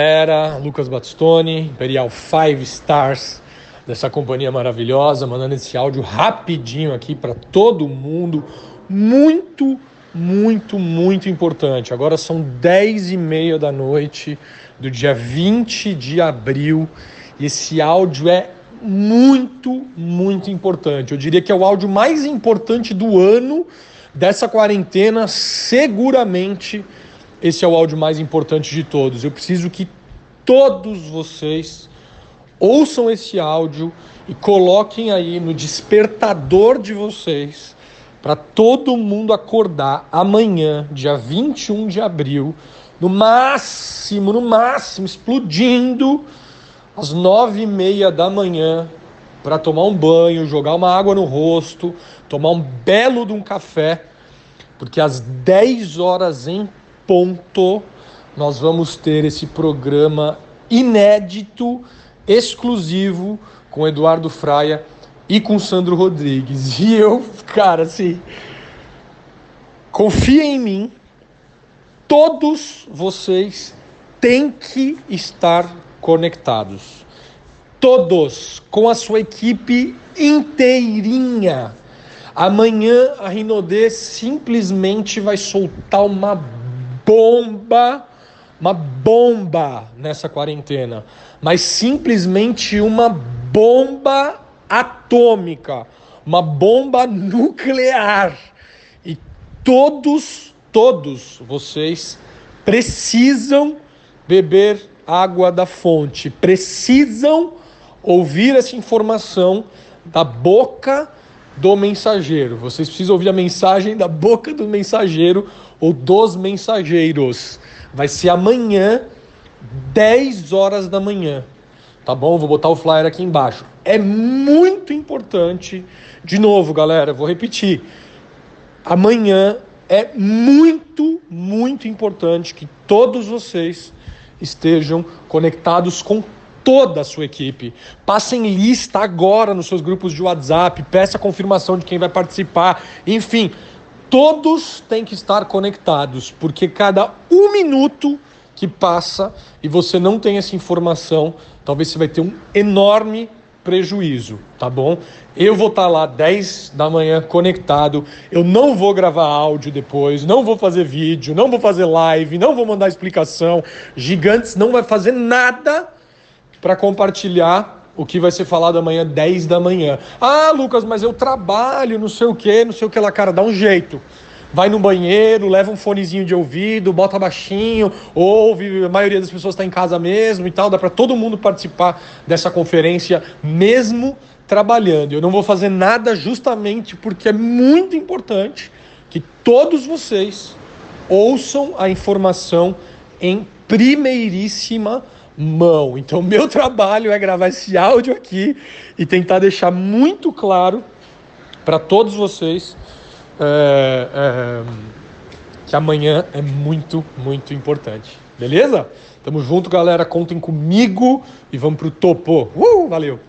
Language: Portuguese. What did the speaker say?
Era Lucas Battistoni, Imperial Five Stars dessa companhia maravilhosa, mandando esse áudio rapidinho aqui para todo mundo. Muito, muito, muito importante. Agora são 10 e meia da noite do dia 20 de abril e esse áudio é muito, muito importante. Eu diria que é o áudio mais importante do ano dessa quarentena, seguramente esse é o áudio mais importante de todos. Eu preciso que todos vocês ouçam esse áudio e coloquem aí no despertador de vocês para todo mundo acordar amanhã, dia 21 de abril, no máximo, no máximo, explodindo às nove e meia da manhã para tomar um banho, jogar uma água no rosto, tomar um belo de um café, porque às 10 horas em ponto nós vamos ter esse programa inédito, exclusivo com Eduardo Fraia e com Sandro Rodrigues. E eu, cara, assim, confia em mim. Todos vocês têm que estar conectados. Todos, com a sua equipe inteirinha. Amanhã a Rinodê simplesmente vai soltar uma bomba, uma bomba nessa quarentena, mas simplesmente uma bomba atômica, uma bomba nuclear. E todos, todos vocês precisam beber água da fonte, precisam ouvir essa informação da boca do mensageiro. Vocês precisam ouvir a mensagem da boca do mensageiro ou dos mensageiros. Vai ser amanhã, 10 horas da manhã. Tá bom? Vou botar o flyer aqui embaixo. É muito importante. De novo, galera, vou repetir. Amanhã é muito, muito importante que todos vocês estejam conectados com toda a sua equipe. Passem lista agora nos seus grupos de WhatsApp, peça confirmação de quem vai participar. Enfim, todos têm que estar conectados, porque cada um minuto que passa e você não tem essa informação, talvez você vai ter um enorme prejuízo, tá bom? Eu vou estar tá lá 10 da manhã conectado, eu não vou gravar áudio depois, não vou fazer vídeo, não vou fazer live, não vou mandar explicação. Gigantes não vai fazer nada para compartilhar o que vai ser falado amanhã 10 da manhã. Ah, Lucas, mas eu trabalho, não sei o que, não sei o que lá, cara, dá um jeito vai no banheiro, leva um fonezinho de ouvido, bota baixinho, ouve, a maioria das pessoas está em casa mesmo e tal, dá para todo mundo participar dessa conferência mesmo trabalhando. Eu não vou fazer nada justamente porque é muito importante que todos vocês ouçam a informação em primeiríssima mão. Então, meu trabalho é gravar esse áudio aqui e tentar deixar muito claro para todos vocês é, é, que amanhã é muito, muito importante. Beleza? Tamo junto, galera. Contem comigo e vamos pro topo. Uh, valeu!